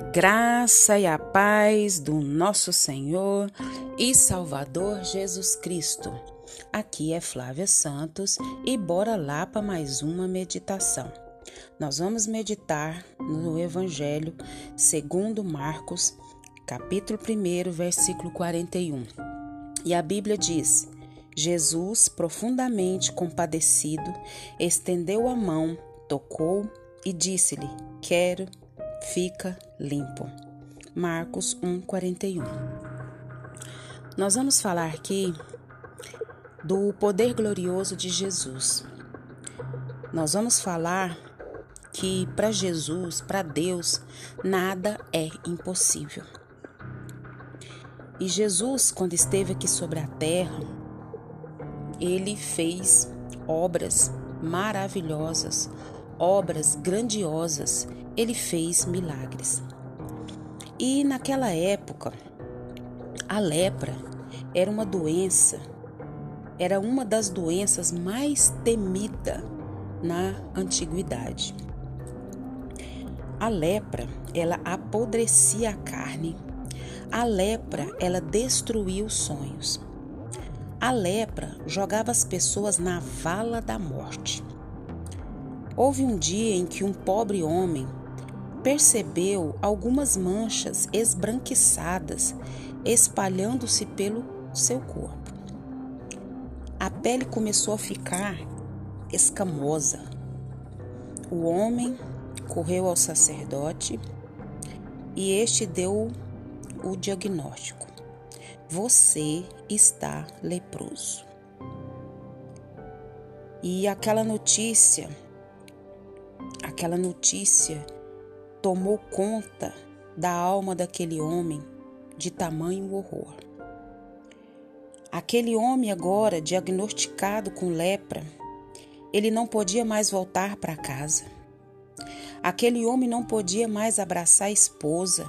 A graça e a paz do nosso Senhor e Salvador Jesus Cristo. Aqui é Flávia Santos e bora lá para mais uma meditação. Nós vamos meditar no Evangelho segundo Marcos, capítulo 1, versículo 41. E a Bíblia diz: Jesus, profundamente compadecido, estendeu a mão, tocou e disse-lhe: Quero fica limpo. Marcos 1:41. Nós vamos falar aqui do poder glorioso de Jesus. Nós vamos falar que para Jesus, para Deus, nada é impossível. E Jesus, quando esteve aqui sobre a terra, ele fez obras maravilhosas, obras grandiosas ele fez milagres. E naquela época, a lepra era uma doença, era uma das doenças mais temida na antiguidade. A lepra, ela apodrecia a carne. A lepra, ela destruía os sonhos. A lepra jogava as pessoas na vala da morte. Houve um dia em que um pobre homem percebeu algumas manchas esbranquiçadas espalhando-se pelo seu corpo. A pele começou a ficar escamosa. O homem correu ao sacerdote e este deu o diagnóstico: Você está leproso. E aquela notícia, aquela notícia tomou conta da alma daquele homem de tamanho horror. Aquele homem, agora diagnosticado com lepra, ele não podia mais voltar para casa. Aquele homem não podia mais abraçar a esposa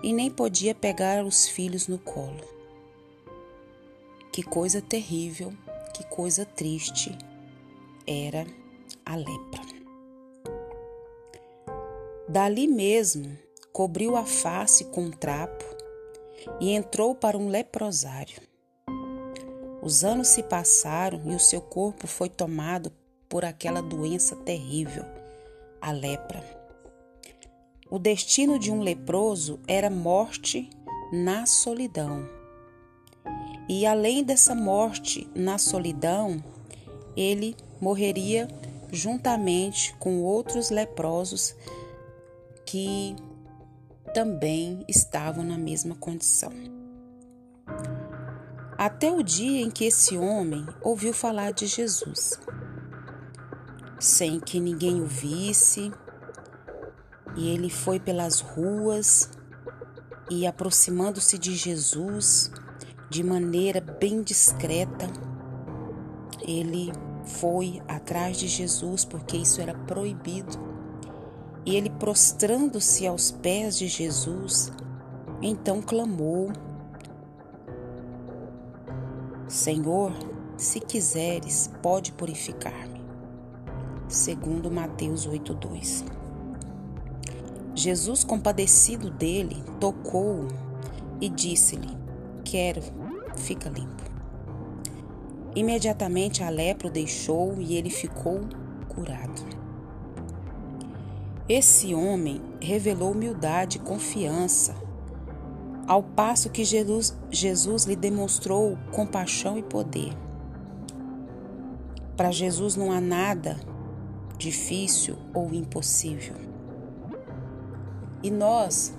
e nem podia pegar os filhos no colo. Que coisa terrível, que coisa triste era a lepra. Dali mesmo, cobriu a face com um trapo e entrou para um leprosário. Os anos se passaram e o seu corpo foi tomado por aquela doença terrível, a lepra. O destino de um leproso era morte na solidão. E além dessa morte na solidão, ele morreria juntamente com outros leprosos que também estavam na mesma condição. Até o dia em que esse homem ouviu falar de Jesus, sem que ninguém o visse, e ele foi pelas ruas e aproximando-se de Jesus de maneira bem discreta, ele foi atrás de Jesus porque isso era proibido. E ele, prostrando-se aos pés de Jesus, então clamou: Senhor, se quiseres, pode purificar-me. Segundo Mateus 8:2. Jesus, compadecido dele, tocou-o e disse-lhe: Quero, fica limpo. Imediatamente a lepra o deixou e ele ficou curado. Esse homem revelou humildade e confiança, ao passo que Jesus, Jesus lhe demonstrou compaixão e poder. Para Jesus não há nada difícil ou impossível. E nós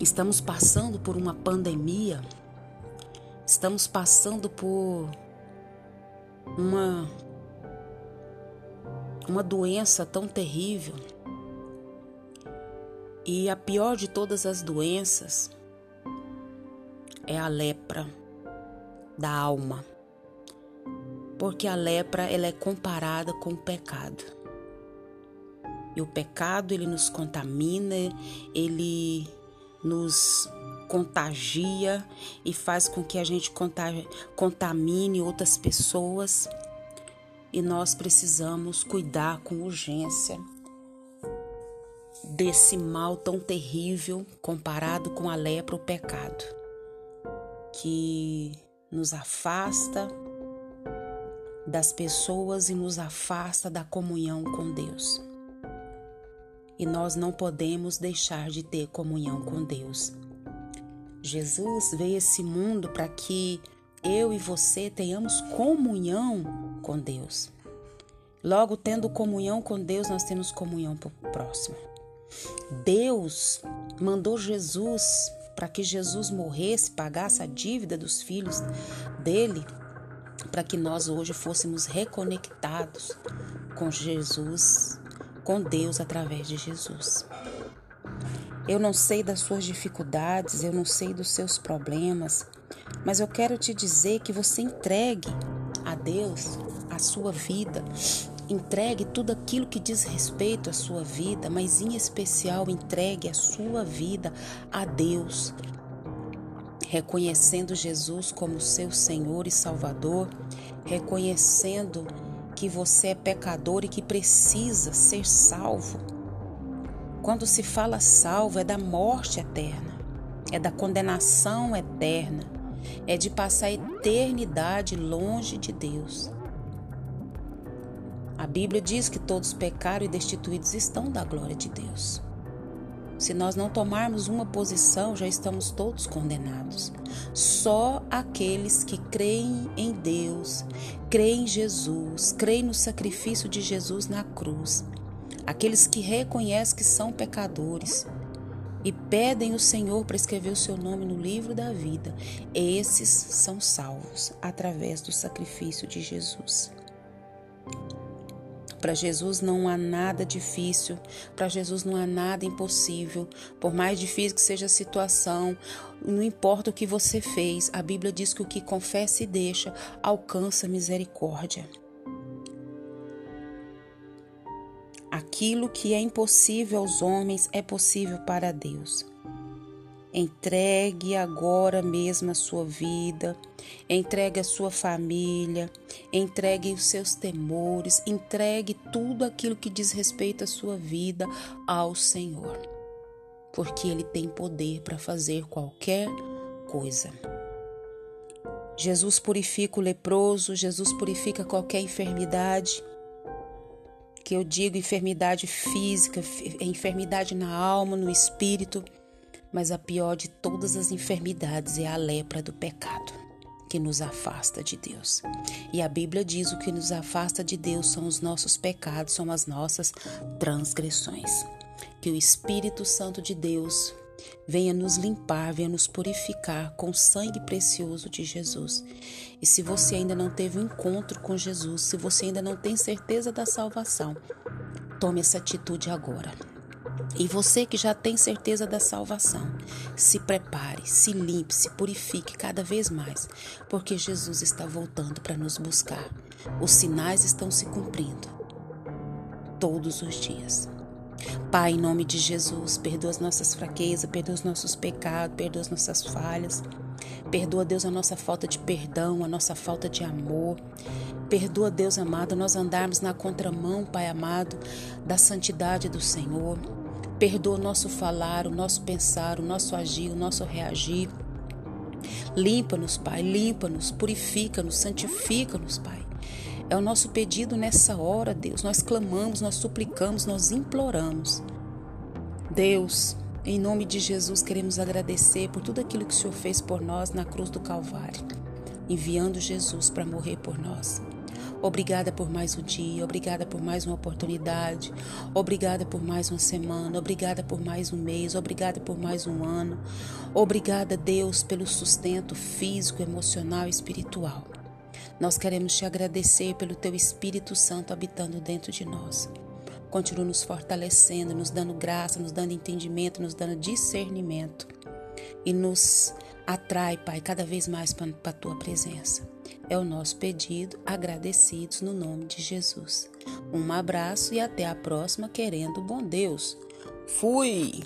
estamos passando por uma pandemia, estamos passando por uma uma doença tão terrível. E a pior de todas as doenças é a lepra da alma. Porque a lepra ela é comparada com o pecado. E o pecado ele nos contamina, ele nos contagia e faz com que a gente contamine outras pessoas e nós precisamos cuidar com urgência desse mal tão terrível comparado com a lepra, o pecado, que nos afasta das pessoas e nos afasta da comunhão com Deus. E nós não podemos deixar de ter comunhão com Deus. Jesus veio a esse mundo para que eu e você tenhamos comunhão com Deus. Logo, tendo comunhão com Deus, nós temos comunhão com o próximo. Deus mandou Jesus para que Jesus morresse, pagasse a dívida dos filhos dele, para que nós hoje fôssemos reconectados com Jesus, com Deus através de Jesus. Eu não sei das suas dificuldades, eu não sei dos seus problemas, mas eu quero te dizer que você entregue a Deus a sua vida, entregue tudo aquilo que diz respeito à sua vida, mas em especial entregue a sua vida a Deus, reconhecendo Jesus como seu Senhor e Salvador, reconhecendo que você é pecador e que precisa ser salvo quando se fala salvo, é da morte eterna, é da condenação eterna, é de passar a eternidade longe de Deus. A Bíblia diz que todos pecaram e destituídos estão da glória de Deus. Se nós não tomarmos uma posição, já estamos todos condenados. Só aqueles que creem em Deus, creem em Jesus, creem no sacrifício de Jesus na cruz, aqueles que reconhecem que são pecadores e pedem o Senhor para escrever o seu nome no livro da vida, esses são salvos através do sacrifício de Jesus. Para Jesus não há nada difícil, para Jesus não há nada impossível. Por mais difícil que seja a situação, não importa o que você fez, a Bíblia diz que o que confessa e deixa alcança misericórdia. Aquilo que é impossível aos homens é possível para Deus. Entregue agora mesmo a sua vida, entregue a sua família, entregue os seus temores, entregue tudo aquilo que diz respeito à sua vida ao Senhor, porque Ele tem poder para fazer qualquer coisa. Jesus purifica o leproso, Jesus purifica qualquer enfermidade que eu digo enfermidade física, enfermidade na alma, no espírito, mas a pior de todas as enfermidades é a lepra do pecado, que nos afasta de Deus. E a Bíblia diz: o que nos afasta de Deus são os nossos pecados, são as nossas transgressões. Que o Espírito Santo de Deus venha nos limpar, venha nos purificar com o sangue precioso de Jesus. E se você ainda não teve um encontro com Jesus, se você ainda não tem certeza da salvação, tome essa atitude agora. E você que já tem certeza da salvação, se prepare, se limpe, se purifique cada vez mais, porque Jesus está voltando para nos buscar. Os sinais estão se cumprindo todos os dias. Pai, em nome de Jesus, perdoa as nossas fraquezas, perdoa os nossos pecados, perdoa as nossas falhas. Perdoa, Deus, a nossa falta de perdão, a nossa falta de amor. Perdoa, Deus amado, nós andarmos na contramão, Pai amado, da santidade do Senhor. Perdoa o nosso falar, o nosso pensar, o nosso agir, o nosso reagir. Limpa-nos, Pai, limpa-nos, purifica-nos, santifica-nos, Pai. É o nosso pedido nessa hora, Deus. Nós clamamos, nós suplicamos, nós imploramos. Deus, em nome de Jesus, queremos agradecer por tudo aquilo que o Senhor fez por nós na cruz do Calvário, enviando Jesus para morrer por nós. Obrigada por mais um dia, obrigada por mais uma oportunidade, obrigada por mais uma semana, obrigada por mais um mês, obrigada por mais um ano. Obrigada, Deus, pelo sustento físico, emocional e espiritual. Nós queremos te agradecer pelo teu Espírito Santo habitando dentro de nós. Continua nos fortalecendo, nos dando graça, nos dando entendimento, nos dando discernimento e nos atrai, Pai, cada vez mais para a tua presença. É o nosso pedido, agradecidos no nome de Jesus. Um abraço e até a próxima, querendo bom Deus. Fui!